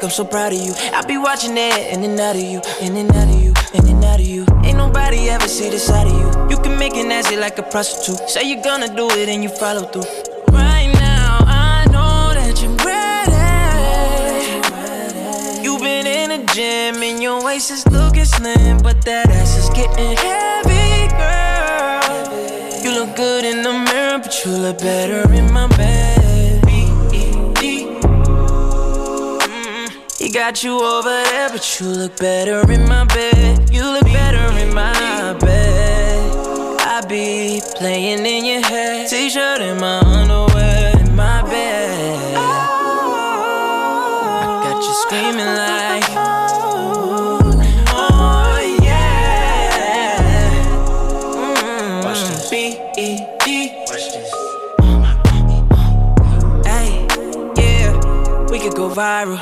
Dick, I'm so proud of you. I be watching it in and out of you, in and out of you, in and out of you. Ain't nobody ever see the side of you. You can make it nasty like a prostitute. Say you're gonna do it and you follow through. Right now, I know that you're ready. You've been in the gym and your waist is looking slim, but that ass is getting heavy, girl. You look good in the mirror, but you look better in my bed. Got you over there, but you look better in my bed. You look better in my bed. I be playing in your head. T-shirt and my underwear in my bed. I got you screaming like. Oh yeah. Watch this. B-E-D. Watch this. Hey, yeah, we could go viral.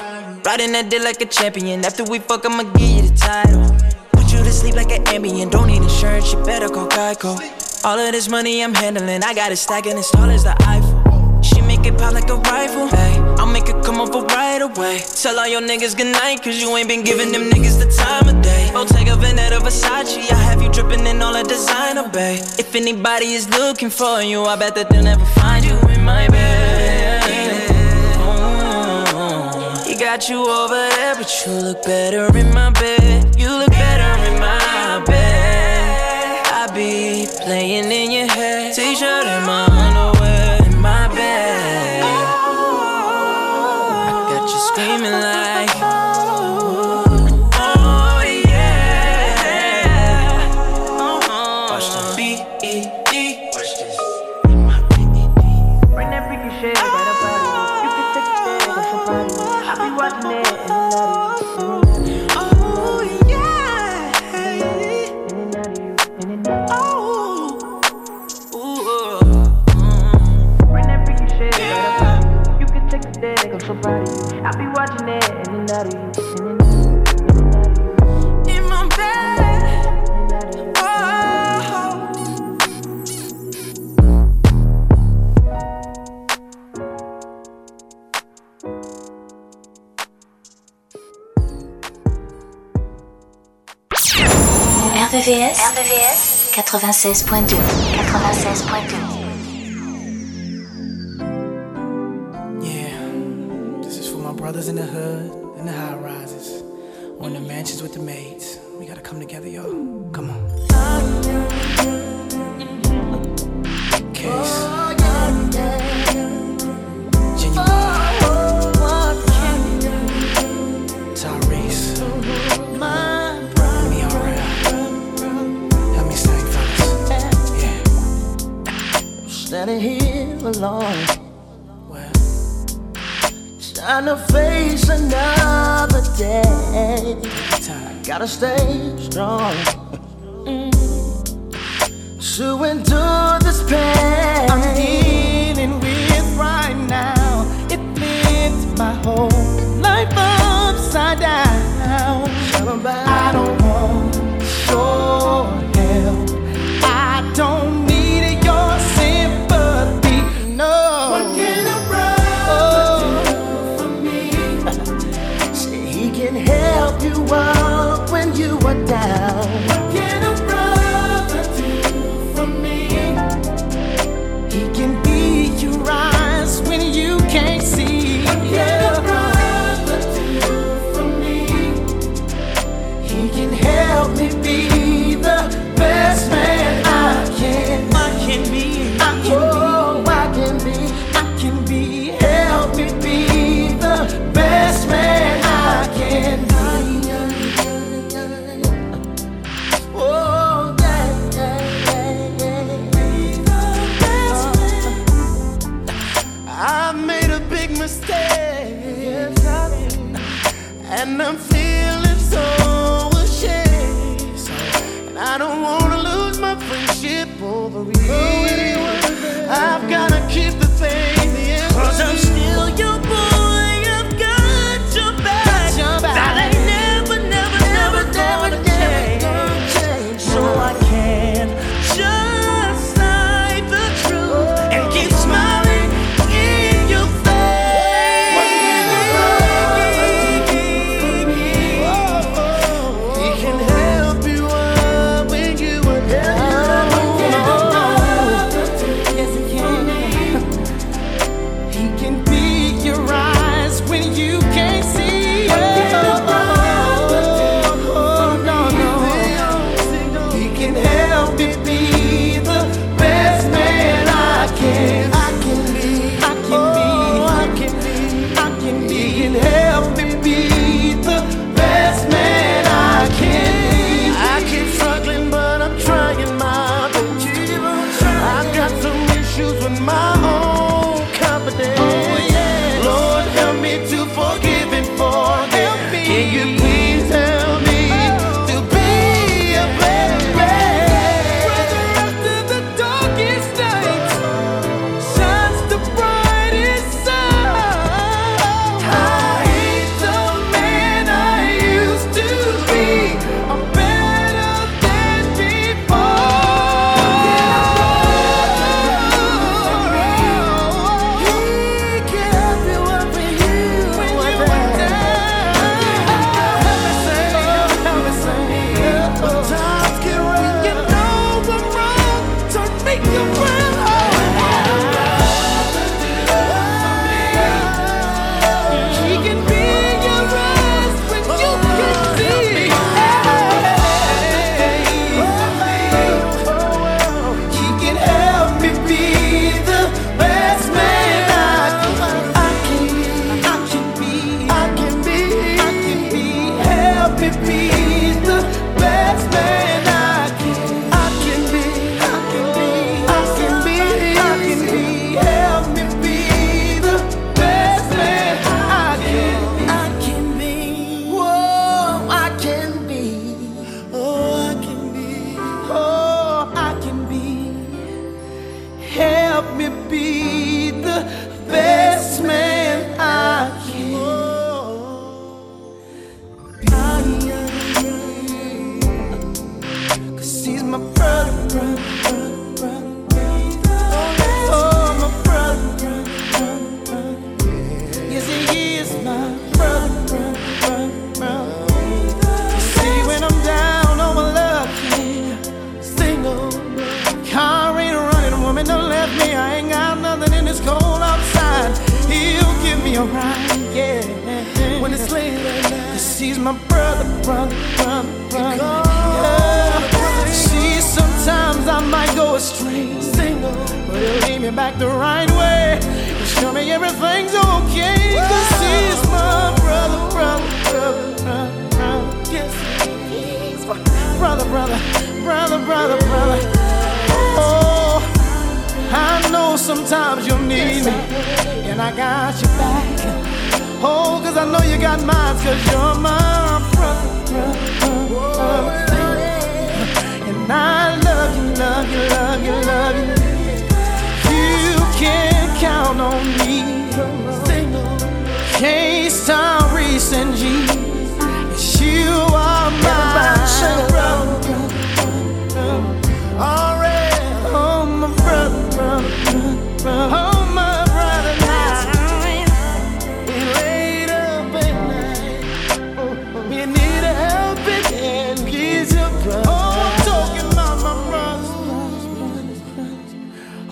Riding that dick like a champion. After we fuck, I'ma give you the title. Put you to sleep like an Ambien. Don't need insurance, you better call Geico. All of this money I'm handling, I got it stacking as tall as the Eiffel. She make it pop like a rifle. Hey, I'll make it come over right away. Tell all your niggas goodnight, cause you ain't been giving them niggas the time of day. Oh, take a Veneta Versace, I have you dripping in all the designer, babe. If anybody is looking for you, I bet that they'll never find you in my bed got you over there, but you look better in my bed. You look better in my bed. I be playing in your head, 96.2 96.2 Standing here alone, Well, trying to face another day. time. Gotta stay strong. Mm. To endure this pain I'm dealing with right now. It flipped my whole life upside down. I don't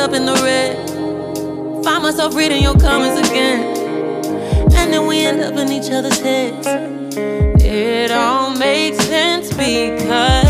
up in the red. Find myself reading your comments again. And then we end up in each other's heads. It all makes sense because.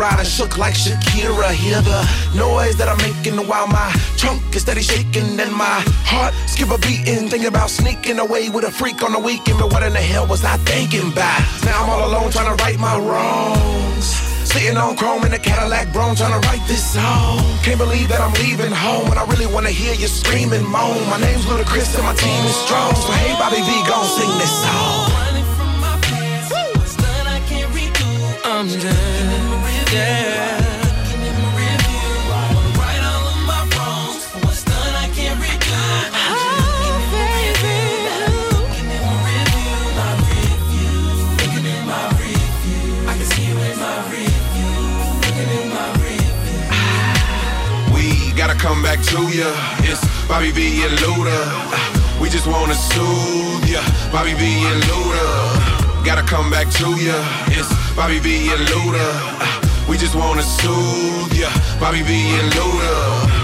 ride and shook like Shakira. Hear the noise that I'm making while my trunk is steady shaking and my heart skip a beat beating. Thinking about sneaking away with a freak on the weekend, but what in the hell was I thinking about? Now I'm all alone trying to right my wrongs. Sitting on chrome in a Cadillac Brougham trying to write this song. Can't believe that I'm leaving home and I really wanna hear you scream and moan. My name's Ludacris and my team is strong. So hey, Bobby V, gon' sing this song. I'm done, come back to ya. It's Bobby V and Luda. We just wanna soothe ya. Bobby V and Luda. Gotta come back to ya. It's Bobby V and Luda. We just wanna soothe ya. Bobby V and Luda.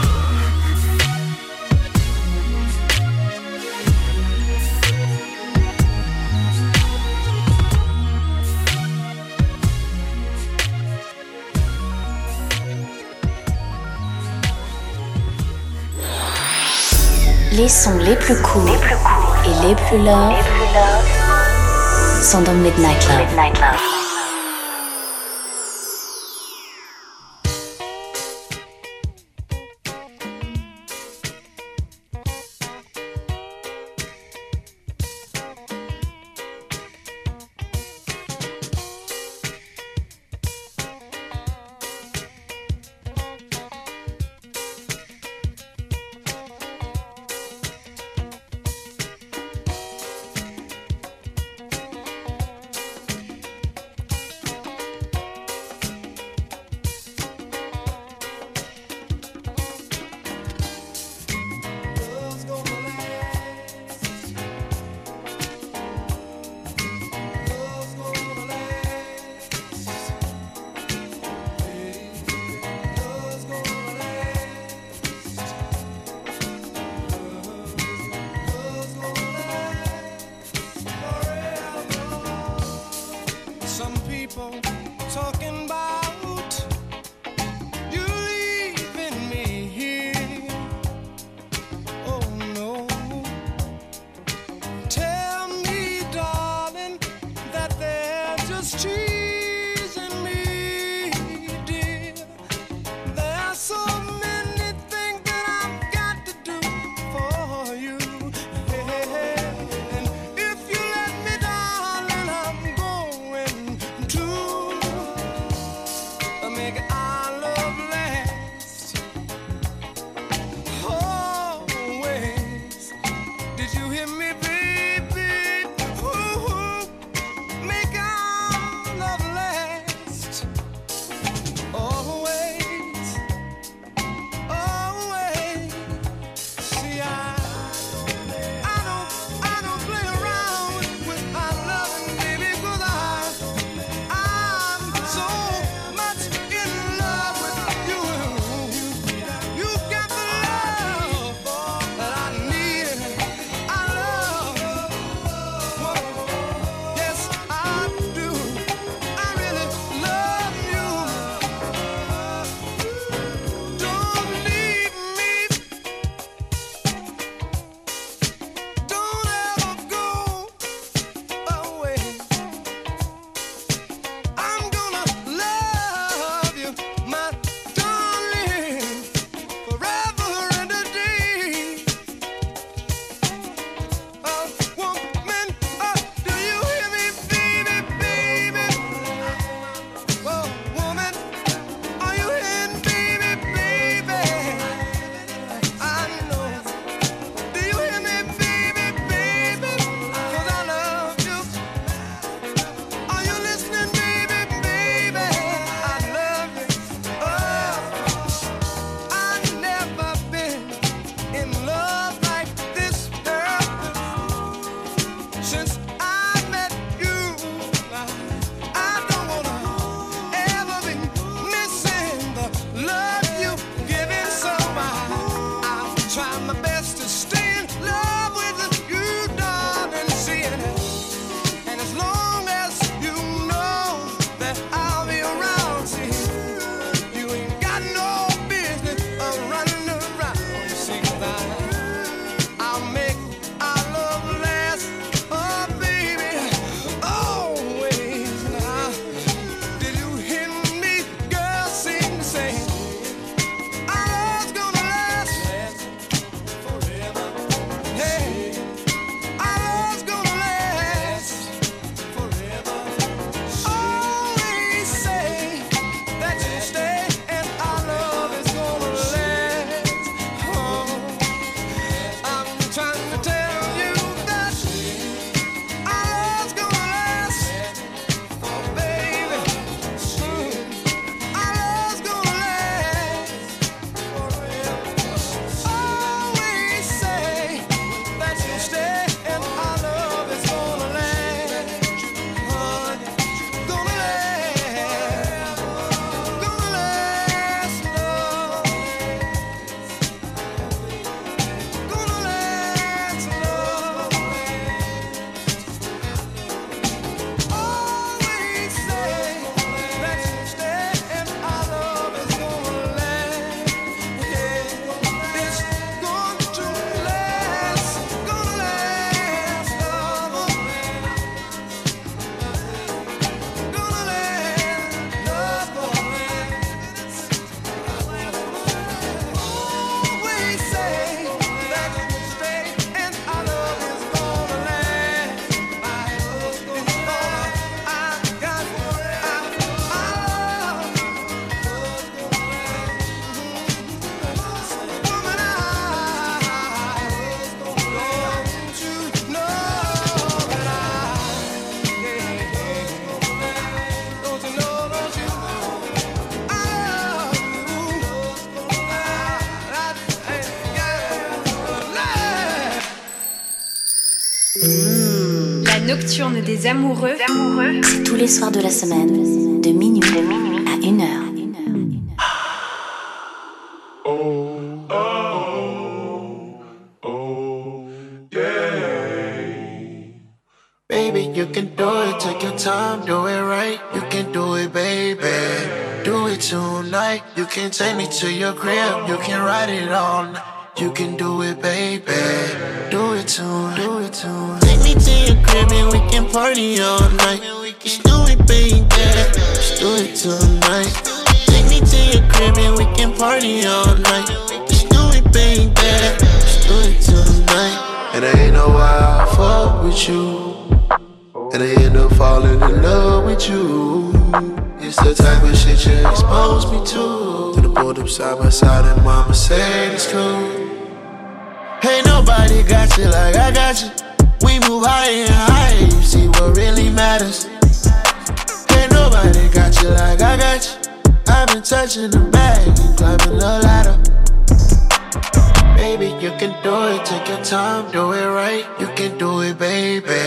Les sons les plus courts et les plus love sont dans Midnight Love. La nocturne des amoureux, amoureux. C'est tous les soirs de la semaine, de minuit, de minuit à 1 heure. Baby, you can do it, take your time, do it right. You can do it, baby. Do it tonight. You can take me to your crib, you can ride it all night. Party all night. Just do it, baby. Just do it tonight. Take me to your crib and we can party all night. Just do it, baby. Just do it tonight. And I ain't know why I fuck with you. And I end up falling in love with you. It's the type of shit you expose me to. Then I pulled up side by side and mama said it's cool. Ain't nobody got you like got you like I got you. I've been touching the bag and climbing the ladder. Baby, you can do it, take your time, do it right. You can do it, baby.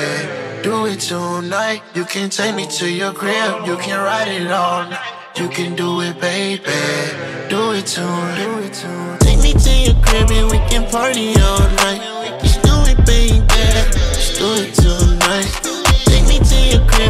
Do it tonight. You can take me to your crib, you can ride it all night. You can do it, baby. Do it tonight. Do it tonight. Take me to your crib and we can party all night. Just do it, baby. Just do it tonight.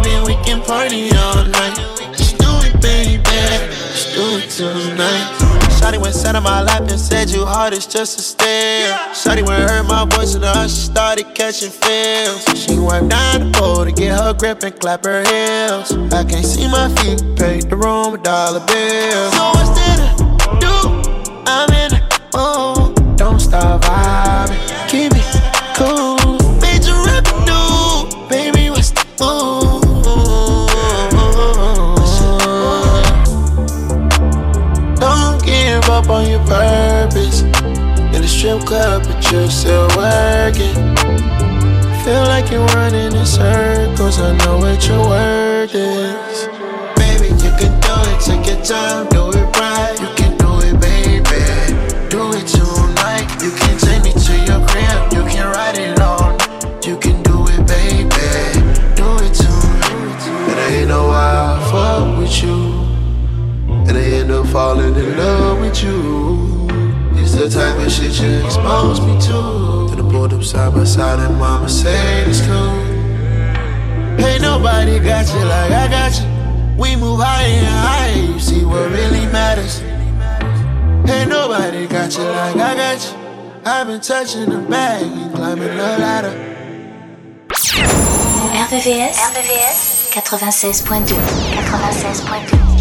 And we can party all night. Just do it, baby. Just do it tonight. Shotty went sat on my lap and said you hard as just a stare. Shotty went heard my voice and her she started catching feels. She wiped down the pole to get her grip and clap her heels. I can't see my feet, paid the room with dollar bills. So what's there do? I'm in the mood. Don't stop vibing, keep it cool. Club, but you're still working. Feel like you're running in circles. I know what your word is. Baby, you can do it. Take your time, do it right. You can do it, baby. Do it tonight. You can take me to your crib. You can ride it night. You can do it, baby. Do it tonight. And I ain't know why I fuck with you. And I end up falling in love with you. It's the type of shit you expose me to. Then I pulled up side by side and mama said it's cool. Ain't nobody got you like I got you. We move higher and higher, you see what really matters. Ain't nobody got you like I got you. I've been touching the bag and climbing the ladder. RVVS, RVVS 96.2 96.2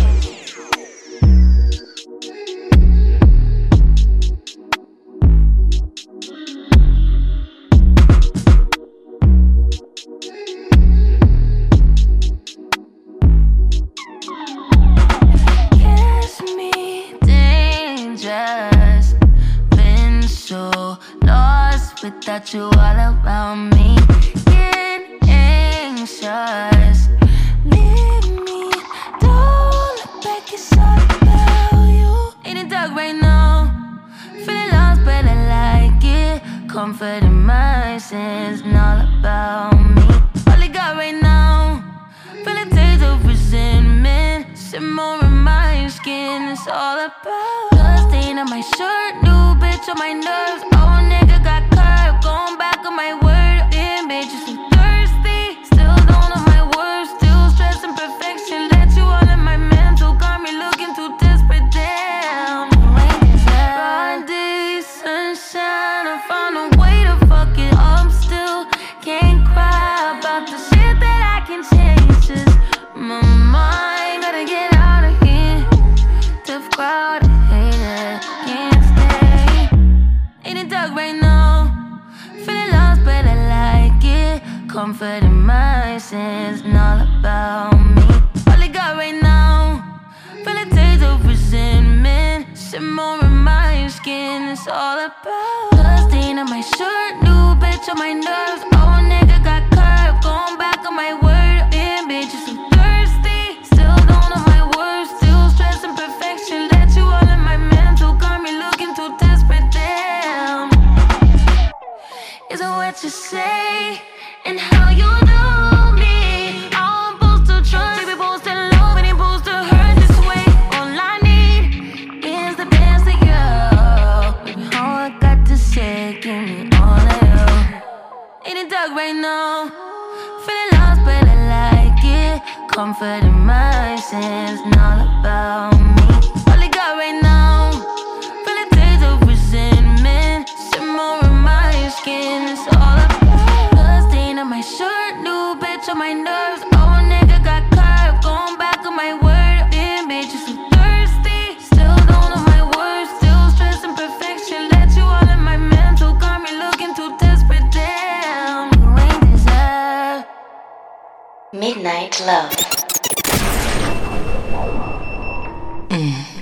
Love.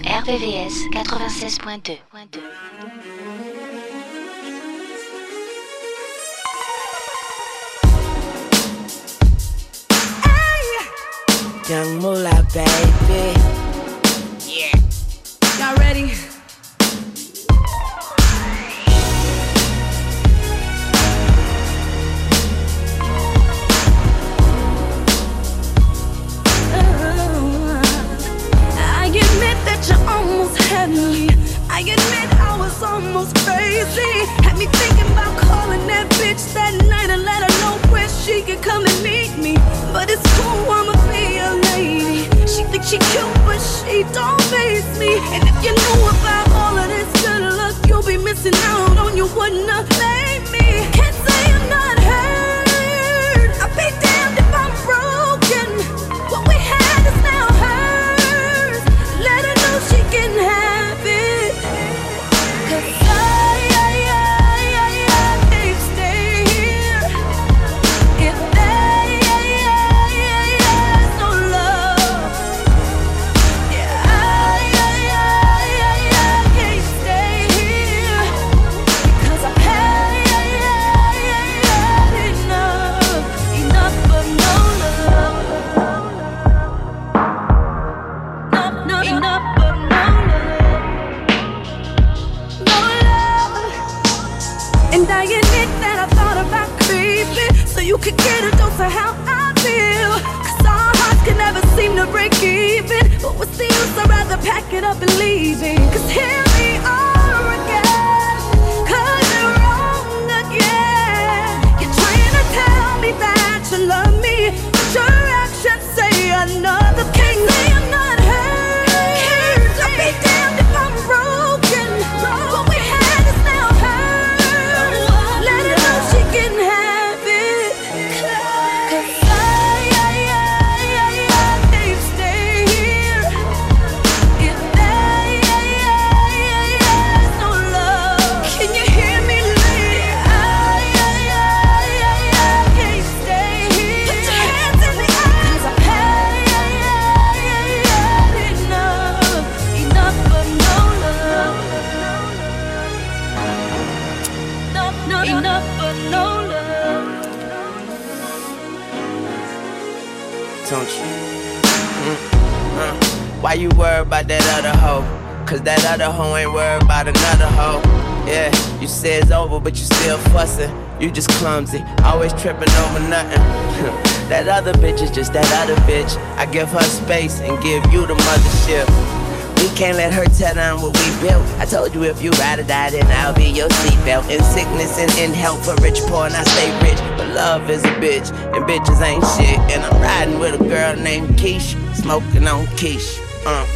RVVS 96.2. Young Moolah, baby. Yeah. Heavenly. I admit I was almost crazy. Had me thinking about calling that bitch that night and let her know where she could come and meet me. But it's cool, I'ma be a lady. She thinks she cute, but she don't face me. And if you knew about all of this good luck, you'll be missing out on your wouldn't have Don't you? Mm, uh. Why you worried about that other hoe? Cause that other hoe ain't worried about another hoe. Yeah, you say it's over, but you still fussing. You just clumsy, always tripping over nothing. that other bitch is just that other bitch. I give her space and give you the mothership. We can't let her tear down what we built. I told you if you ride or die, then I'll be your seatbelt. In sickness and in health, for rich, poor, and I stay rich. But love is a bitch, and bitches ain't shit. And I'm riding with a girl named Keish, smoking on Keish. Uh.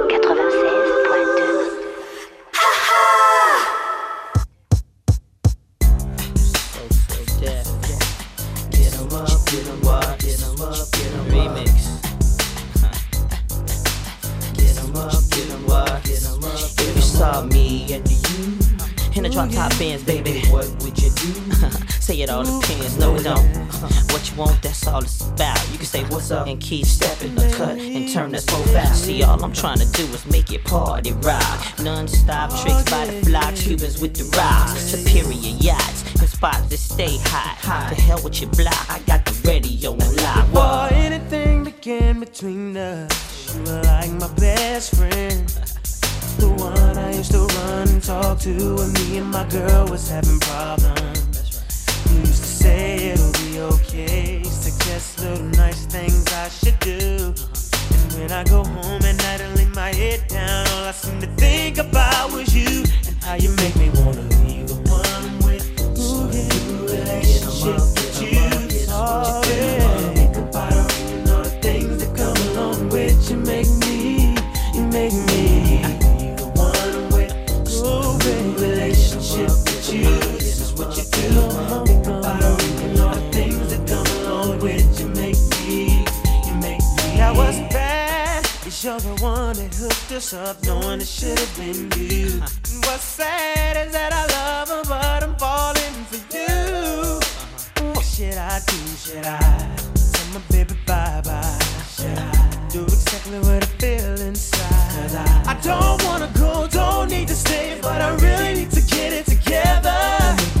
all I'm trying to do is make it party rock. Non-stop tricks by the flocks, Cubans with the rocks, superior yachts and spots that stay hot. To hell with your block, I got the radio on lock. For anything came between us, you were like my best friend. The one I used to run and talk to when me and my girl was having problems. You used to say it'll be okay. Suggest little nice things I should do. When I go home at night and lay my head down, all I seem to think about was you and how you make me wanna be the one with Ooh, yeah, relationship with you. The one that hooked us up, knowing it should have been you. What's sad is that I love her, but I'm falling for you. What should I do? Should I tell my baby bye bye? Should I do exactly what I feel inside? Cause I, I don't wanna go, don't need to stay, but I really need to get it together.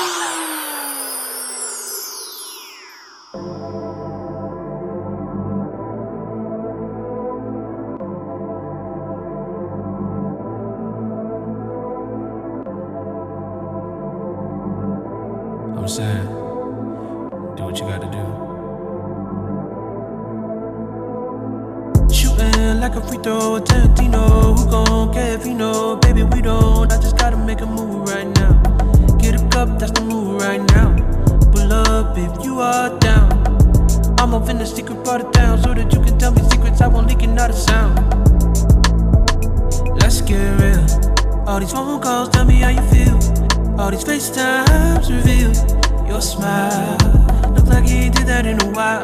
the secret part of town so that you can tell me secrets. I won't leak another sound. Let's get real. All these phone calls tell me how you feel. All these FaceTimes reveal your smile. Look like you ain't did that in a while.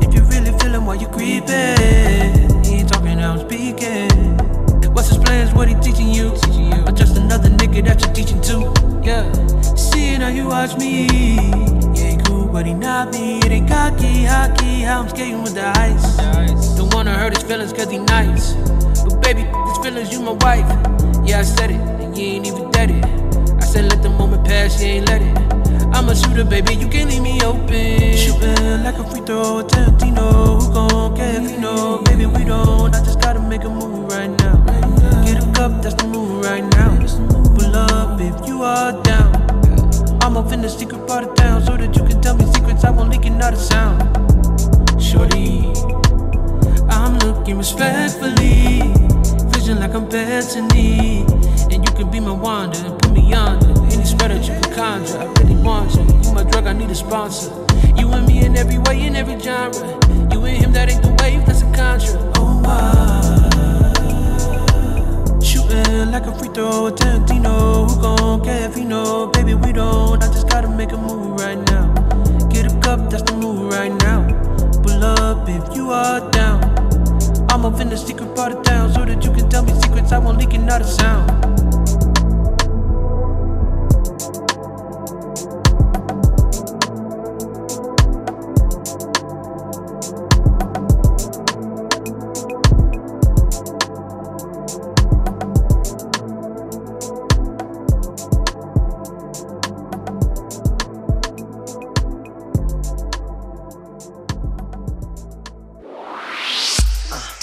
If you really feeling while you creeping, he ain't talking, I'm speaking. What's his plans? What he teaching you? Or just another nigga that you're teaching to? Yeah. Seeing how you watch me. But he not me, it ain't cocky, hockey, how I'm skating with the ice. Don't wanna hurt his feelings cause he nice. But baby, his feelings, you my wife. Yeah, I said it, and you ain't even dead it. I said let the moment pass, you ain't let it. I'm a shooter, baby, you can't leave me open. Shooting like a free throw Tarantino. Who gon' care if you know? Baby, we don't. I just gotta make a move right now. Get a cup, that's the move right now. Pull up if you are down in the secret part of town so that you can tell me secrets. I won't leak another sound. Shorty, I'm looking respectfully, vision like I'm Bethany, and you can be my wonder and put me under any spell that you can conjure. I really want you. You my drug, I need a sponsor. You and me in every way, in every genre. You and him, that ain't the wave, that's a contra. Oh my. Like a free throw, Tarantino. Who gon' care if you know? Baby, we don't. I just gotta make a move right now. Get a cup, that's the move right now. Pull up if you are down. I'm up in the secret part of town so that you can tell me secrets. I won't leak another sound.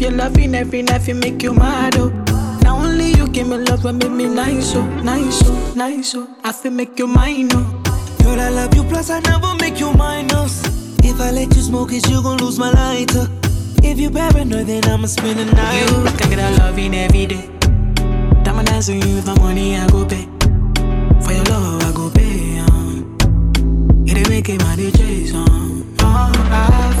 Oh. Give you loving every night, you make you mad, oh. Now only you give me love and make me nice, oh, nice, oh, nice, oh. I feel make you mine, oh. Girl, I love you, plus I never make you minus. If I let you smoke it, you gon' lose my lighter. If you paranoid, then I'ma spend the night. You can get that loving every day. Diamond dance with you, my money I go pay. For your love, I go pay, um. It ain't making my DJs, um. Oh, I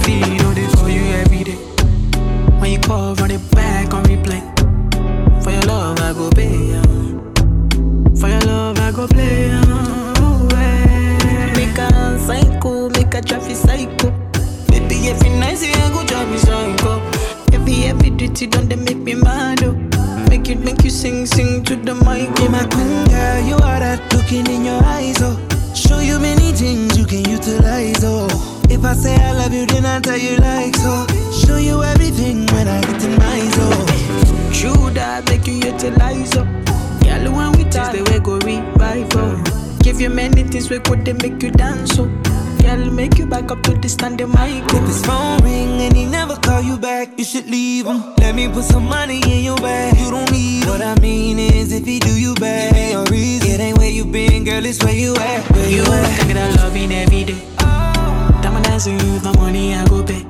You run it back on replay. For your love, I go pay, um. For your love, I go play, um. Oh. Make a psycho, make a traffic psycho. Baby, every night, I go drive me psycho. Every, every duty done, they make me mad, oh. Make you, make you sing, sing to the mic. Be my queen, girl, you are that looking in your eyes, oh. Show you many things you can utilize, oh. If I say I love you, then I tell you like so. Show you everything when I get in my zone. True that make you utilize up. Girl, when we taste the way go revive up. Give you many things we could make you dance so. Girl, make you back up to the stand the mic. If his phone ring and he never call you back, you should leave him. Let me put some money in your bag. You don't need him. What I mean is, if he do you bad, it ain't a reason. It ain't where you been, girl, it's where you at. Where you, You at? can get that loving every day. Oh. Diamond dancing with my money, I go pay.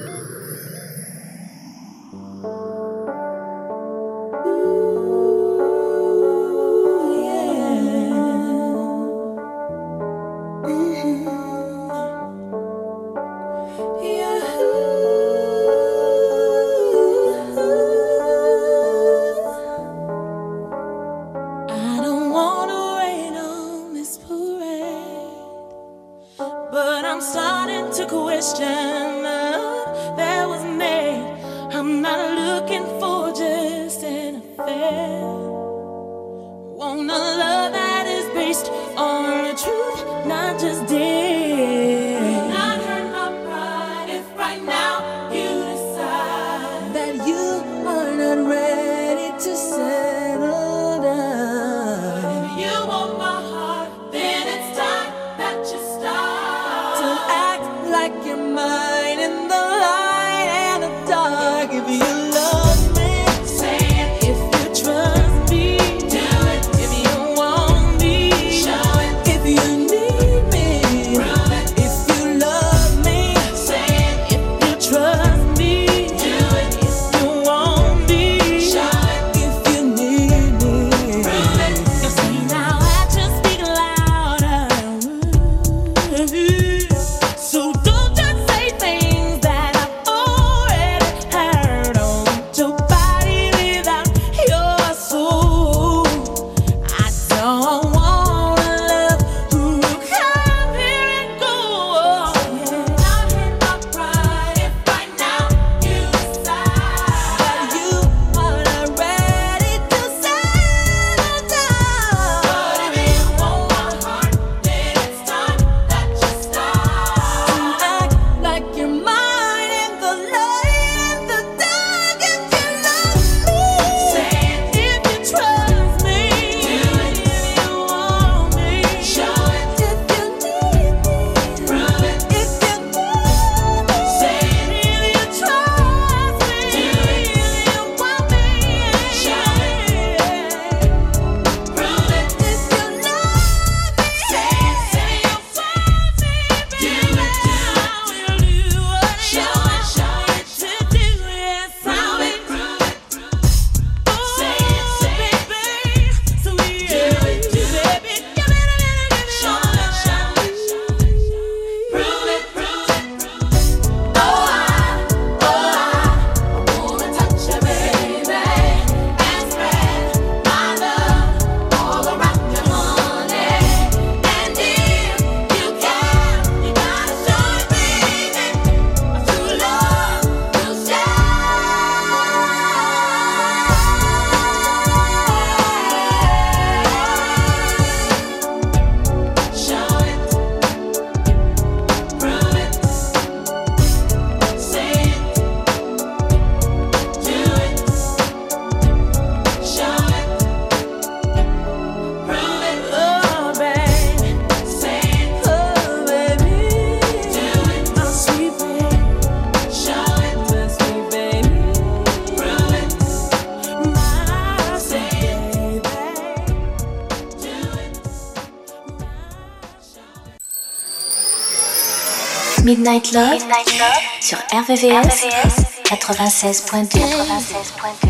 not just Midnight Love, sur RVVS, 96.2.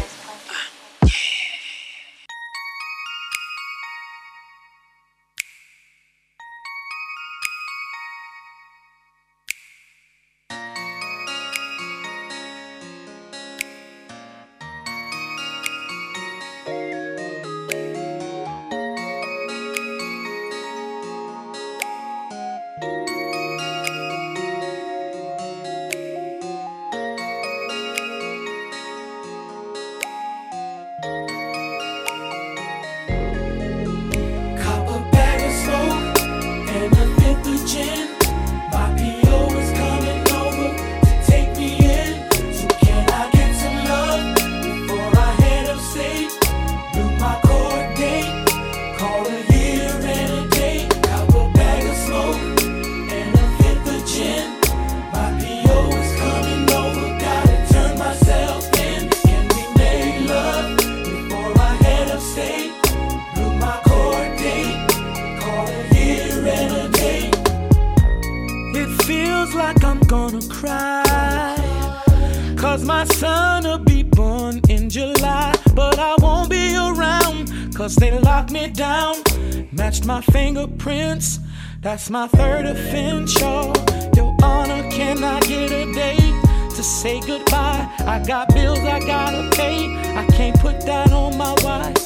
That's my third offense, y'all. Your honor, can I get a date to say goodbye? I got bills I gotta pay. I can't put that on my wife.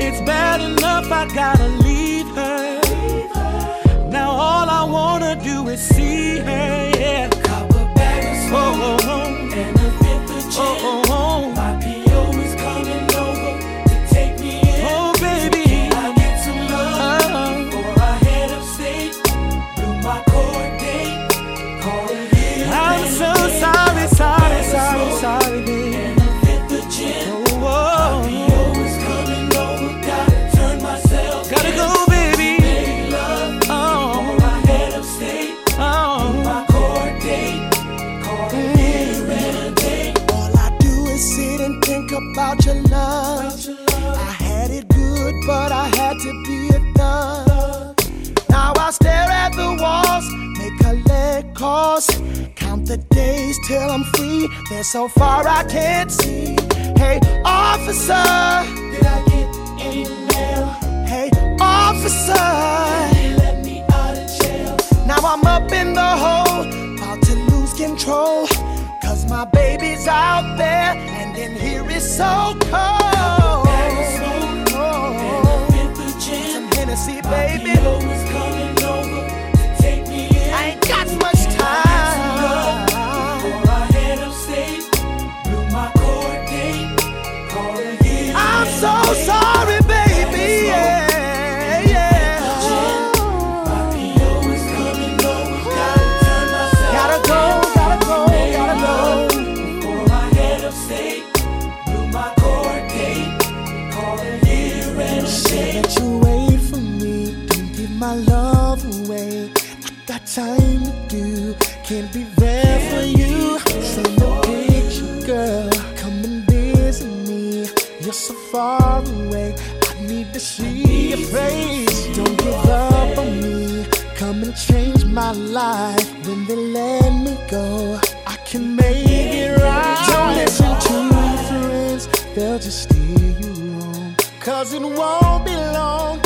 It's bad enough I got so far I can't see. Hey, officer. Did I get any mail? Hey, officer. Did let me out of jail? Now I'm up in the hole, about to lose control. Cause my baby's out there, and in here it's so cold. Tennessee, baby. Over, I ain't got my life when they let me go. I can make it right. Don't listen to your friends, they'll just steer you wrong. Cause it won't be long.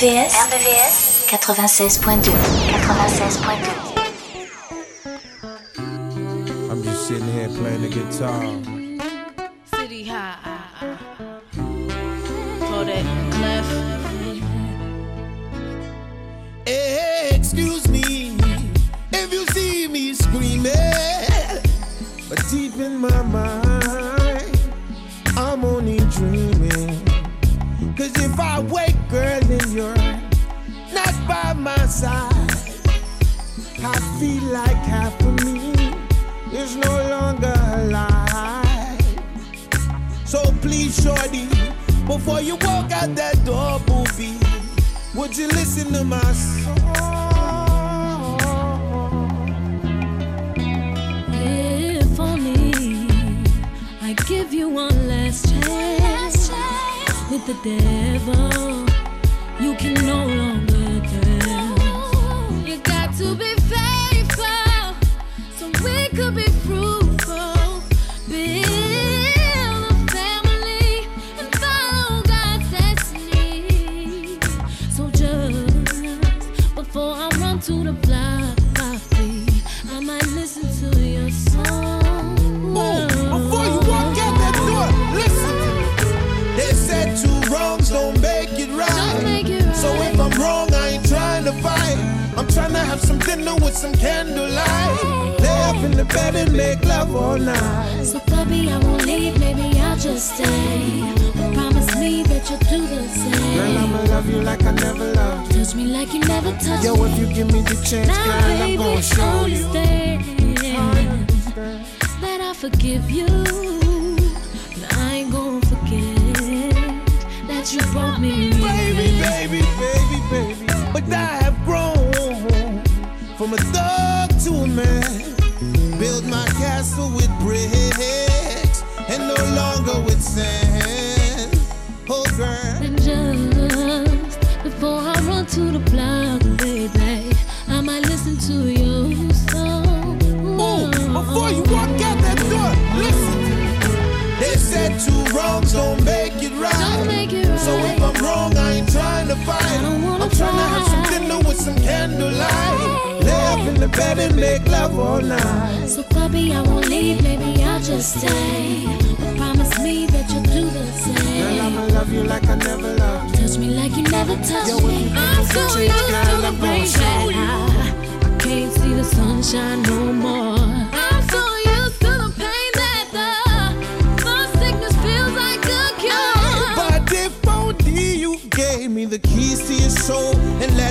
RVVS, RVVS 96.2 96.2 I'm just sitting here playing the guitar. Feel like half of me is no longer alive. So please, shorty, before you walk out that door, booby, would you listen to my song? If only I give you one last chance with the devil, you can no longer some dinner with some candlelight. Lay up in the bed and make love all night. So baby, I won't leave, maybe I'll just stay. But promise me that you'll do the same. Girl, I'ma love you like I never loved Touch me like you never touched Yo, me. if you give me the chance, Now, girl, I'm baby, gonna show you. understand that I forgive you. But I ain't gonna forget that you brought me Baby, baby, baby, baby. But I fight. I'm trying to have some dinner with some candlelight. Lay up in the bed and make love all night. So, puppy, I won't leave, maybe I'll just stay. But promise me that you'll do the Girl, same. I'ma love you like I never loved Touch me like you never touched me. I'm so used to the rain that. I, I can't see the sunshine no more. Keys to your soul and let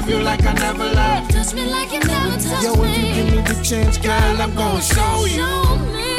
love you like I never loved. Touch me like you never touched Yo, me. if you give me the chance, girl, I'm gonna show you. Show me.